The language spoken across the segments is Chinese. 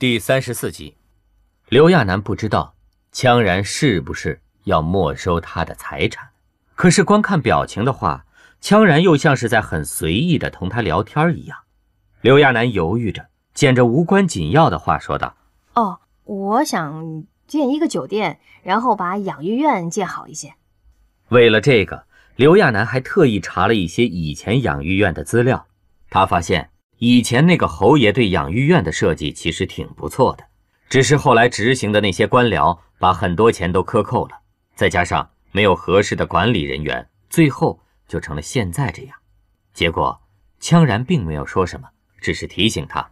第三十四集，刘亚楠不知道羌然是不是要没收他的财产，可是光看表情的话，羌然又像是在很随意的同他聊天一样。刘亚楠犹豫着，捡着无关紧要的话说道：“哦，我想建一个酒店，然后把养育院建好一些。”为了这个，刘亚楠还特意查了一些以前养育院的资料，他发现。以前那个侯爷对养育院的设计其实挺不错的，只是后来执行的那些官僚把很多钱都克扣了，再加上没有合适的管理人员，最后就成了现在这样。结果，羌然并没有说什么，只是提醒他，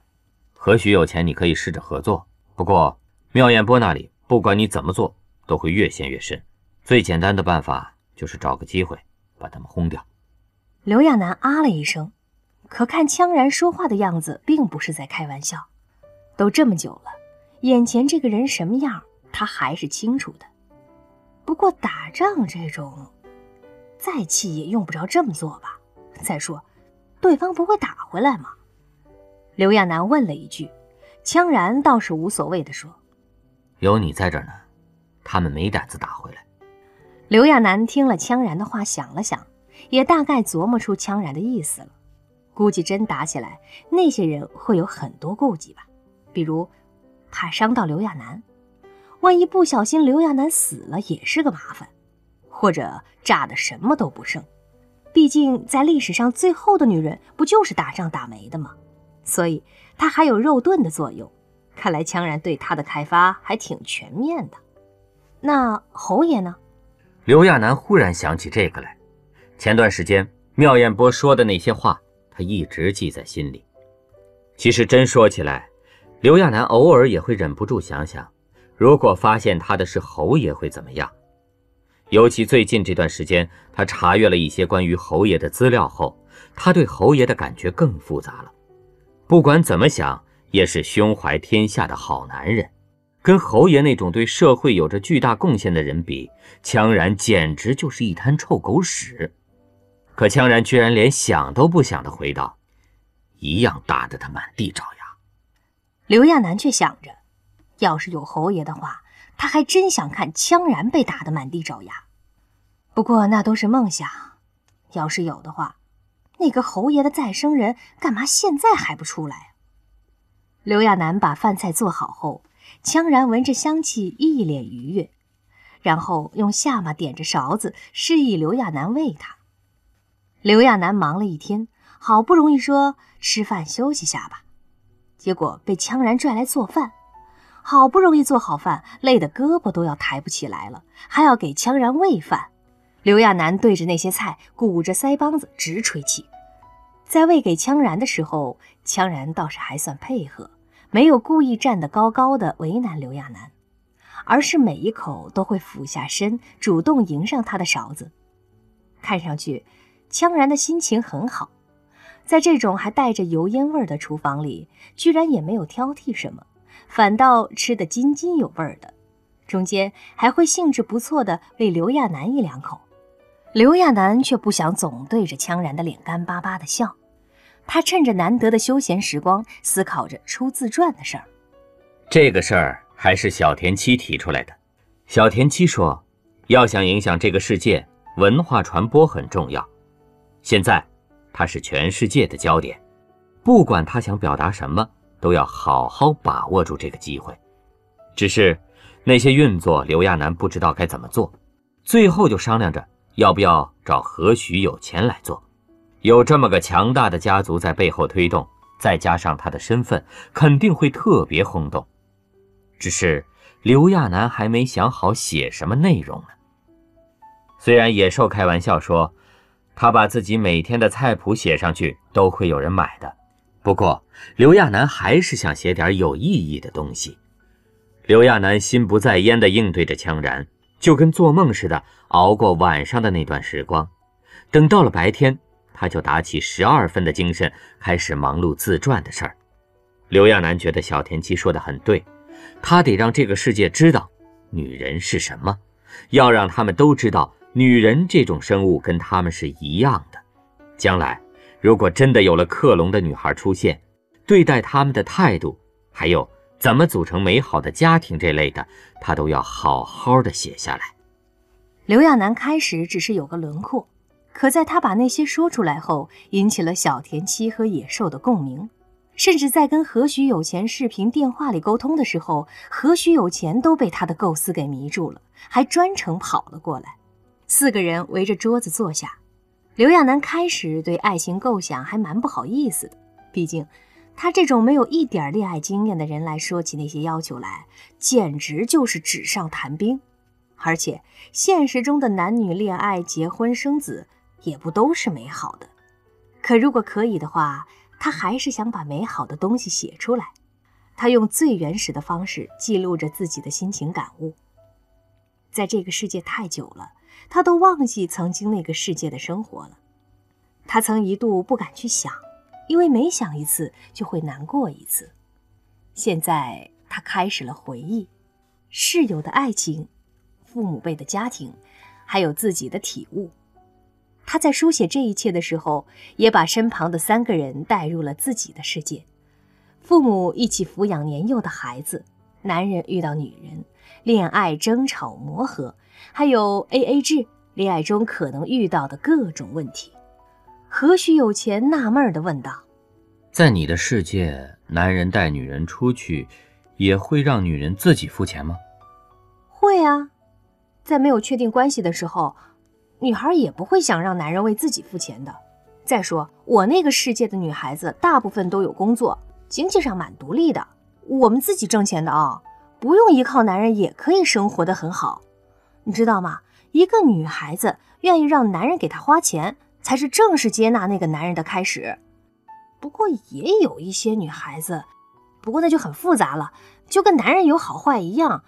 何许有钱你可以试着合作，不过妙艳波那里不管你怎么做都会越陷越深，最简单的办法就是找个机会把他们轰掉。刘亚楠啊了一声。可看羌然说话的样子，并不是在开玩笑。都这么久了，眼前这个人什么样，他还是清楚的。不过打仗这种，再气也用不着这么做吧？再说，对方不会打回来吗？刘亚楠问了一句，羌然倒是无所谓的说：“有你在这儿呢，他们没胆子打回来。”刘亚楠听了羌然的话，想了想，也大概琢磨出羌然的意思了。估计真打起来，那些人会有很多顾忌吧，比如怕伤到刘亚楠，万一不小心刘亚楠死了也是个麻烦，或者炸的什么都不剩。毕竟在历史上，最后的女人不就是打仗打没的吗？所以她还有肉盾的作用。看来羌然对她的开发还挺全面的。那侯爷呢？刘亚楠忽然想起这个来，前段时间妙艳波说的那些话。他一直记在心里。其实真说起来，刘亚楠偶尔也会忍不住想想，如果发现他的是侯爷会怎么样？尤其最近这段时间，他查阅了一些关于侯爷的资料后，他对侯爷的感觉更复杂了。不管怎么想，也是胸怀天下的好男人。跟侯爷那种对社会有着巨大贡献的人比，羌然简直就是一滩臭狗屎。可羌然居然连想都不想的回道：“一样打得他满地找牙。”刘亚楠却想着，要是有侯爷的话，他还真想看羌然被打得满地找牙。不过那都是梦想，要是有的话，那个侯爷的再生人干嘛现在还不出来？刘亚楠把饭菜做好后，羌然闻着香气，一脸愉悦，然后用下巴点着勺子，示意刘亚楠喂他。刘亚楠忙了一天，好不容易说吃饭休息下吧，结果被羌然拽来做饭。好不容易做好饭，累得胳膊都要抬不起来了，还要给羌然喂饭。刘亚楠对着那些菜鼓着腮帮子直吹气。在喂给羌然的时候，羌然倒是还算配合，没有故意站得高高的为难刘亚楠，而是每一口都会俯下身，主动迎上他的勺子，看上去。羌然的心情很好，在这种还带着油烟味的厨房里，居然也没有挑剔什么，反倒吃得津津有味的。中间还会兴致不错地喂刘亚楠一两口。刘亚楠却不想总对着羌然的脸干巴巴的笑，他趁着难得的休闲时光，思考着出自传的事儿。这个事儿还是小田七提出来的。小田七说，要想影响这个世界，文化传播很重要。现在，他是全世界的焦点，不管他想表达什么，都要好好把握住这个机会。只是那些运作，刘亚楠不知道该怎么做，最后就商量着要不要找何许有钱来做。有这么个强大的家族在背后推动，再加上他的身份，肯定会特别轰动。只是刘亚楠还没想好写什么内容呢。虽然野兽开玩笑说。他把自己每天的菜谱写上去，都会有人买的。不过刘亚楠还是想写点有意义的东西。刘亚楠心不在焉地应对着羌然，就跟做梦似的熬过晚上的那段时光。等到了白天，他就打起十二分的精神，开始忙碌自传的事儿。刘亚楠觉得小田七说的很对，他得让这个世界知道女人是什么，要让他们都知道。女人这种生物跟他们是一样的，将来如果真的有了克隆的女孩出现，对待他们的态度，还有怎么组成美好的家庭这类的，他都要好好的写下来。刘亚楠开始只是有个轮廓，可在他把那些说出来后，引起了小田七和野兽的共鸣，甚至在跟何许有钱视频电话里沟通的时候，何许有钱都被他的构思给迷住了，还专程跑了过来。四个人围着桌子坐下，刘亚楠开始对爱情构想还蛮不好意思的，毕竟他这种没有一点恋爱经验的人来说起那些要求来，简直就是纸上谈兵。而且，现实中的男女恋爱、结婚生子也不都是美好的。可如果可以的话，他还是想把美好的东西写出来。他用最原始的方式记录着自己的心情感悟。在这个世界太久了，他都忘记曾经那个世界的生活了。他曾一度不敢去想，因为每想一次就会难过一次。现在他开始了回忆室友的爱情。父母辈的家庭，还有自己的体悟。他在书写这一切的时候，也把身旁的三个人带入了自己的世界：父母一起抚养年幼的孩子，男人遇到女人，恋爱争吵磨合，还有 A A 制，恋爱中可能遇到的各种问题。何许有钱纳闷地问道：“在你的世界，男人带女人出去，也会让女人自己付钱吗？”“会啊。”在没有确定关系的时候，女孩也不会想让男人为自己付钱的。再说，我那个世界的女孩子大部分都有工作，经济上蛮独立的，我们自己挣钱的啊，不用依靠男人也可以生活的很好。你知道吗？一个女孩子愿意让男人给她花钱，才是正式接纳那个男人的开始。不过也有一些女孩子，不过那就很复杂了，就跟男人有好坏一样，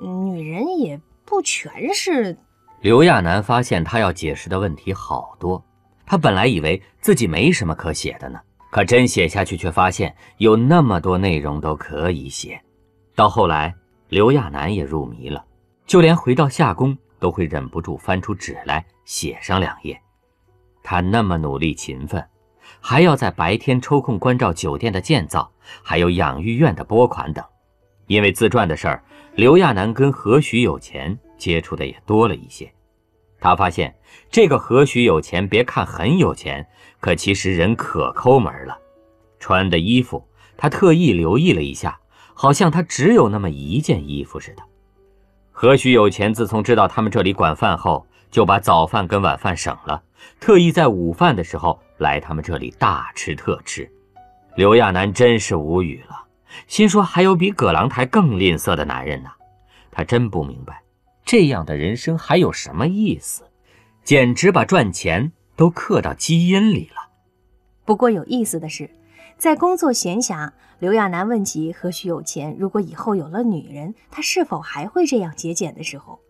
女人也。不全是。刘亚楠发现他要解释的问题好多，他本来以为自己没什么可写的呢，可真写下去却发现有那么多内容都可以写。到后来，刘亚楠也入迷了，就连回到夏宫都会忍不住翻出纸来写上两页。他那么努力勤奋，还要在白天抽空关照酒店的建造，还有养育院的拨款等，因为自传的事儿。刘亚楠跟何许有钱接触的也多了一些，他发现这个何许有钱，别看很有钱，可其实人可抠门了。穿的衣服，他特意留意了一下，好像他只有那么一件衣服似的。何许有钱自从知道他们这里管饭后，就把早饭跟晚饭省了，特意在午饭的时候来他们这里大吃特吃。刘亚楠真是无语了。心说：“还有比葛朗台更吝啬的男人呢。”他真不明白，这样的人生还有什么意思？简直把赚钱都刻到基因里了。不过有意思的是，在工作闲暇，刘亚楠问及何许有钱如果以后有了女人，他是否还会这样节俭的时候，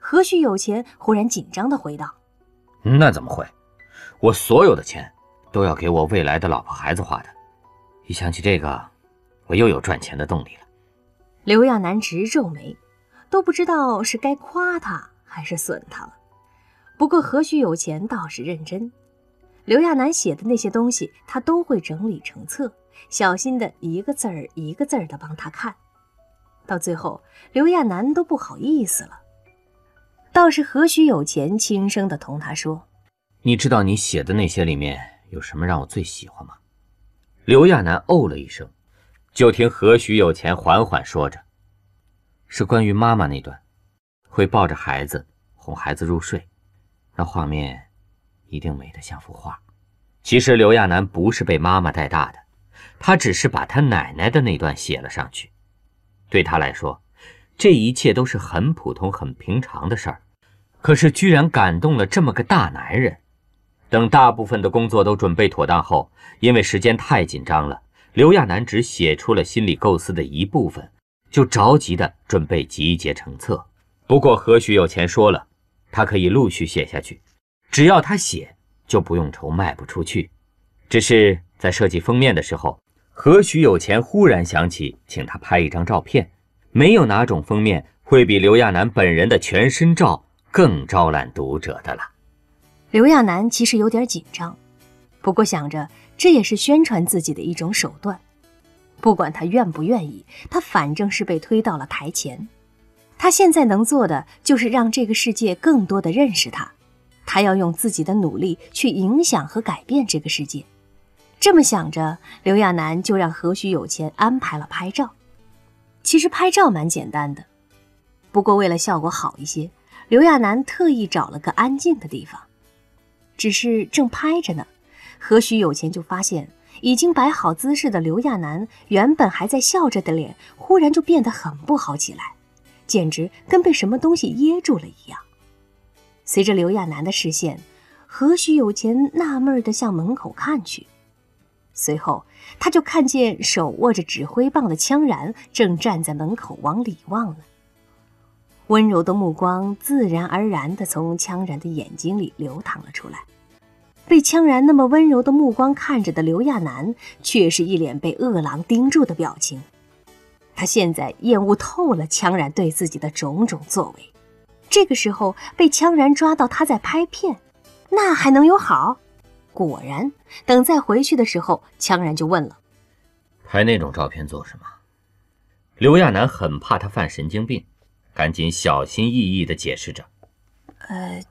何许有钱忽然紧张地回道：“那怎么会？我所有的钱都要给我未来的老婆孩子花的。一想起这个……”我又有赚钱的动力了。刘亚楠直皱眉，都不知道是该夸他还是损他了。不过何许有钱倒是认真，刘亚楠写的那些东西，他都会整理成册，小心的一个字儿一个字儿的帮他看。到最后，刘亚楠都不好意思了。倒是何许有钱轻声的同他说：“你知道你写的那些里面有什么让我最喜欢吗？”刘亚楠哦了一声。就听何许有钱缓缓说着：“是关于妈妈那段，会抱着孩子哄孩子入睡，那画面一定美得像幅画。其实刘亚楠不是被妈妈带大的，他只是把他奶奶的那段写了上去。对他来说，这一切都是很普通、很平常的事儿，可是居然感动了这么个大男人。等大部分的工作都准备妥当后，因为时间太紧张了。”刘亚楠只写出了心理构思的一部分，就着急的准备集结成册。不过何许有钱说了，他可以陆续写下去，只要他写，就不用愁卖不出去。只是在设计封面的时候，何许有钱忽然想起请他拍一张照片，没有哪种封面会比刘亚楠本人的全身照更招揽读者的了。刘亚楠其实有点紧张，不过想着。这也是宣传自己的一种手段。不管他愿不愿意，他反正是被推到了台前。他现在能做的就是让这个世界更多的认识他，他要用自己的努力去影响和改变这个世界。这么想着，刘亚楠就让何许有钱安排了拍照。其实拍照蛮简单的，不过为了效果好一些，刘亚楠特意找了个安静的地方。只是正拍着呢，何许有钱就发现已经摆好姿势的刘亚楠原本还在笑着的脸，忽然就变得很不好起来。简直跟被什么东西噎住了一样。随着刘亚楠的视线，何许有钱纳闷地向门口看去，随后他就看见手握着指挥棒的羌然正站在门口往里望呢。温柔的目光自然而然地从羌然的眼睛里流淌了出来。被羌然那么温柔的目光看着的刘亚楠，却是一脸被饿狼盯住的表情。他现在厌恶透了羌然对自己的种种作为，这个时候被羌然抓到他在拍片，那还能有好？果然，等再回去的时候，羌然就问了：“拍那种照片做什么？”刘亚楠很怕他犯神经病，赶紧小心翼翼地解释着：“呃，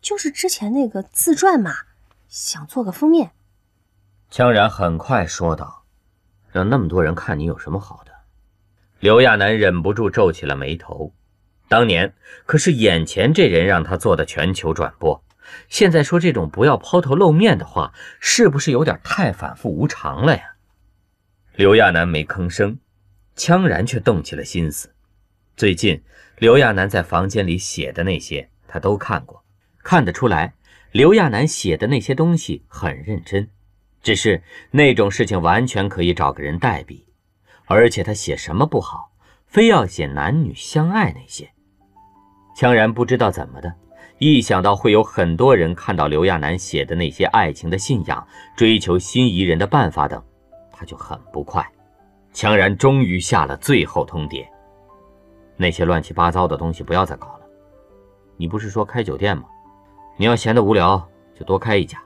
就是之前那个自传嘛，想做个封面。”羌然很快说道：“让那么多人看你有什么好的？”刘亚楠忍不住皱起了眉头。当年可是眼前这人让他做的全球转播，现在说这种不要抛头露面的话，是不是有点太反复无常了呀？刘亚楠没吭声，羌然却动起了心思。最近刘亚楠在房间里写的那些，他都看过，看得出来，刘亚楠写的那些东西很认真，只是那种事情完全可以找个人代笔。而且他写什么不好，非要写男女相爱那些。羌然不知道怎么的，一想到会有很多人看到刘亚楠写的那些爱情的信仰、追求心仪人的办法等，他就很不快。羌然终于下了最后通牒：那些乱七八糟的东西不要再搞了。你不是说开酒店吗？你要闲得无聊，就多开一家。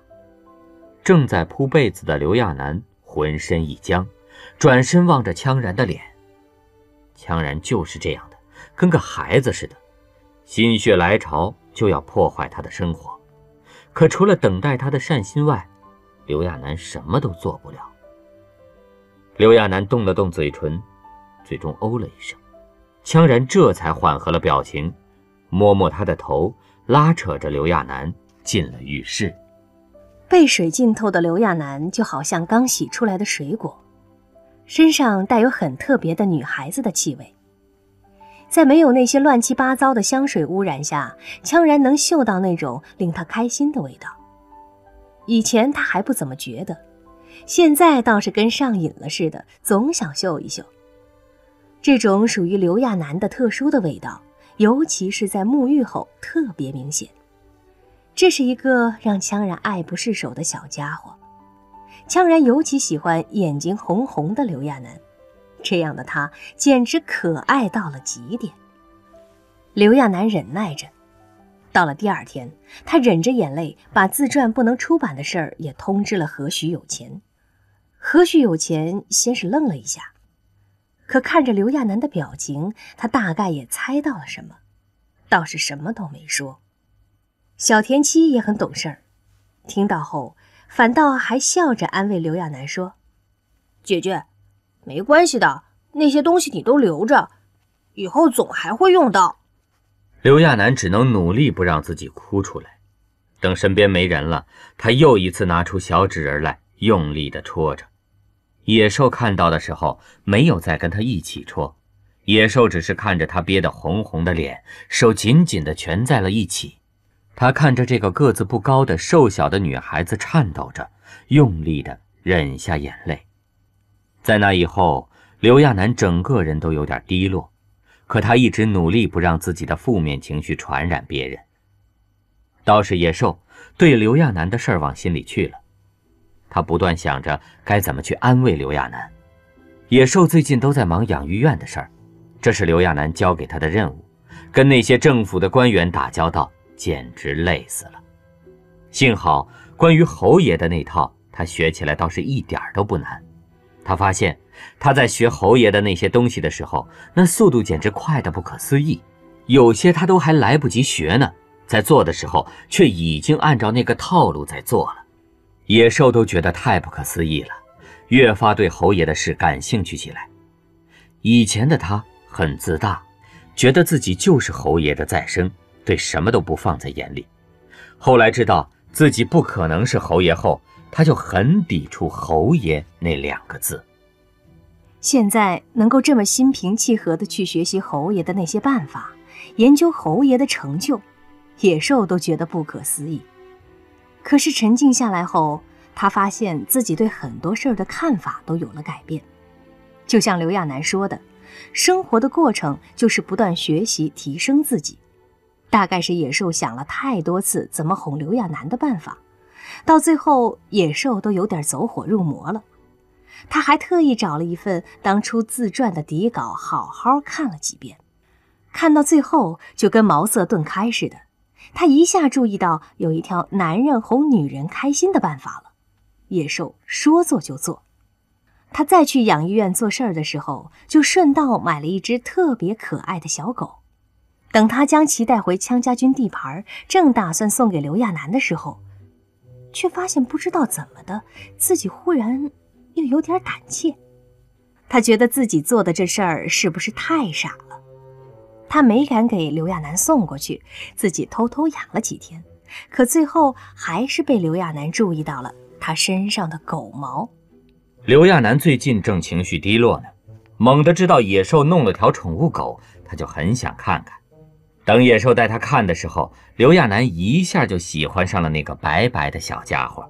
正在铺被子的刘亚楠浑身一僵。转身望着羌然的脸，羌然就是这样的，跟个孩子似的，心血来潮就要破坏他的生活。可除了等待他的善心外，刘亚楠什么都做不了。刘亚楠动了动嘴唇，最终哦了一声。羌然这才缓和了表情，摸摸他的头，拉扯着刘亚楠进了浴室。被水浸透的刘亚楠就好像刚洗出来的水果。身上带有很特别的女孩子的气味，在没有那些乱七八糟的香水污染下，羌然能嗅到那种令他开心的味道。以前他还不怎么觉得，现在倒是跟上瘾了似的，总想嗅一嗅。这种属于刘亚楠的特殊的味道，尤其是在沐浴后特别明显。这是一个让羌然爱不释手的小家伙。羌然尤其喜欢眼睛红红的刘亚楠，这样的他简直可爱到了极点。刘亚楠忍耐着，到了第二天，他忍着眼泪把自传不能出版的事儿也通知了何许有钱。何许有钱先是愣了一下，可看着刘亚楠的表情，他大概也猜到了什么，倒是什么都没说。小田七也很懂事儿，听到后。反倒还笑着安慰刘亚楠说：“姐姐，没关系的，那些东西你都留着，以后总还会用到。”刘亚楠只能努力不让自己哭出来。等身边没人了，他又一次拿出小纸人来，用力地戳着。野兽看到的时候，没有再跟他一起戳，野兽只是看着他憋得红红的脸，手紧紧地蜷在了一起。他看着这个个子不高的瘦小的女孩子，颤抖着，用力的忍下眼泪。在那以后，刘亚楠整个人都有点低落，可他一直努力不让自己的负面情绪传染别人。倒是野兽对刘亚楠的事儿往心里去了，他不断想着该怎么去安慰刘亚楠。野兽最近都在忙养育院的事儿，这是刘亚楠交给他的任务，跟那些政府的官员打交道。简直累死了，幸好关于侯爷的那套，他学起来倒是一点都不难。他发现他在学侯爷的那些东西的时候，那速度简直快得不可思议，有些他都还来不及学呢，在做的时候却已经按照那个套路在做了。野兽都觉得太不可思议了，越发对侯爷的事感兴趣起来。以前的他很自大，觉得自己就是侯爷的再生，对什么都不放在眼里。后来知道自己不可能是侯爷后，他就很抵触“侯爷”那两个字。现在能够这么心平气和地去学习侯爷的那些办法，研究侯爷的成就，野兽都觉得不可思议。可是沉静下来后，他发现自己对很多事儿的看法都有了改变。就像刘亚楠说的，生活的过程就是不断学习提升自己。大概是野兽想了太多次怎么哄刘亚楠的办法，到最后野兽都有点走火入魔了。他还特意找了一份当初自传的底稿，好好看了几遍。看到最后，就跟茅塞顿开似的。他一下注意到有一条男人哄女人开心的办法了，野兽说做就做。他再去养医院做事儿的时候，就顺道买了一只特别可爱的小狗。等他将其带回羌家军地盘，正打算送给刘亚楠的时候，却发现不知道怎么的，自己忽然又有点胆怯。他觉得自己做的这事儿是不是太傻了？他没敢给刘亚楠送过去，自己偷偷养了几天，可最后还是被刘亚楠注意到了他身上的狗毛。刘亚楠最近正情绪低落呢，猛地知道野兽弄了条宠物狗，他就很想看看。等野兽带他看的时候，刘亚楠一下就喜欢上了那个白白的小家伙。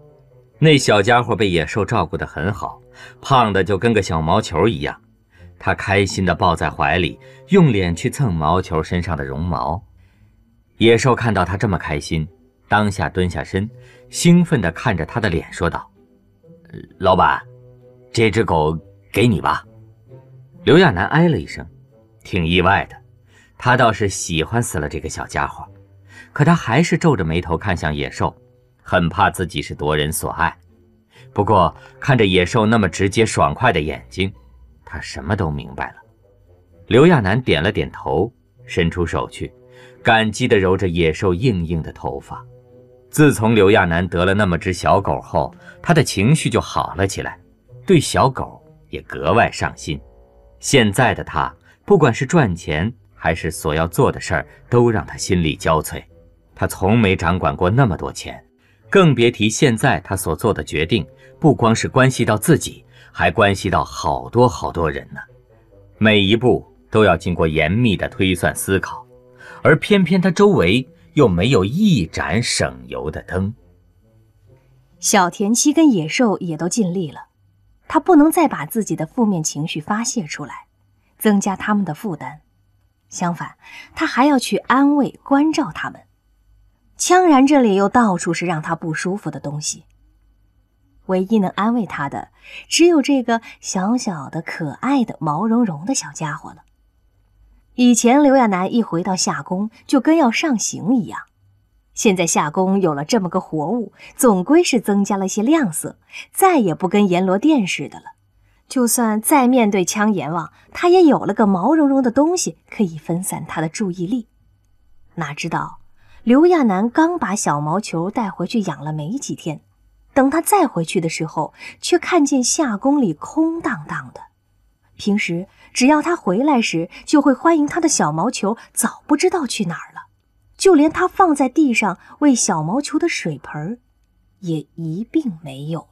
那小家伙被野兽照顾得很好，胖的就跟个小毛球一样。他开心地抱在怀里，用脸去蹭毛球身上的绒毛。野兽看到他这么开心，当下蹲下身，兴奋地看着他的脸，说道：“老板，这只狗给你吧。”刘亚楠哎了一声，挺意外的。他倒是喜欢死了这个小家伙，可他还是皱着眉头看向野兽，很怕自己是夺人所爱。不过看着野兽那么直接爽快的眼睛。他什么都明白了，刘亚楠点了点头，伸出手去，感激地揉着野兽硬硬的头发。自从刘亚楠得了那么只小狗后，他的情绪就好了起来，对小狗也格外上心。现在的他，不管是赚钱还是所要做的事儿，都让他心力交瘁。他从没掌管过那么多钱，更别提现在他所做的决定，不光是关系到自己。还关系到好多好多人呢，每一步都要经过严密的推算思考，而偏偏他周围又没有一盏省油的灯。小田七跟野兽也都尽力了，他不能再把自己的负面情绪发泄出来，增加他们的负担，相反，他还要去安慰关照他们。羌然这里又到处是让他不舒服的东西。唯一能安慰他的，只有这个小小的、可爱的、毛茸茸的小家伙了。以前刘亚楠一回到夏宫，就跟要上刑一样。现在夏宫有了这么个活物，总归是增加了些亮色，再也不跟阎罗殿似的了。就算再面对枪阎王，他也有了个毛茸茸的东西可以分散他的注意力。哪知道刘亚楠刚把小毛球带回去养了没几天。等他再回去的时候，却看见夏宫里空荡荡的。平时只要他回来时，就会欢迎他的小毛球，早不知道去哪儿了。就连他放在地上喂小毛球的水盆，也一并没有。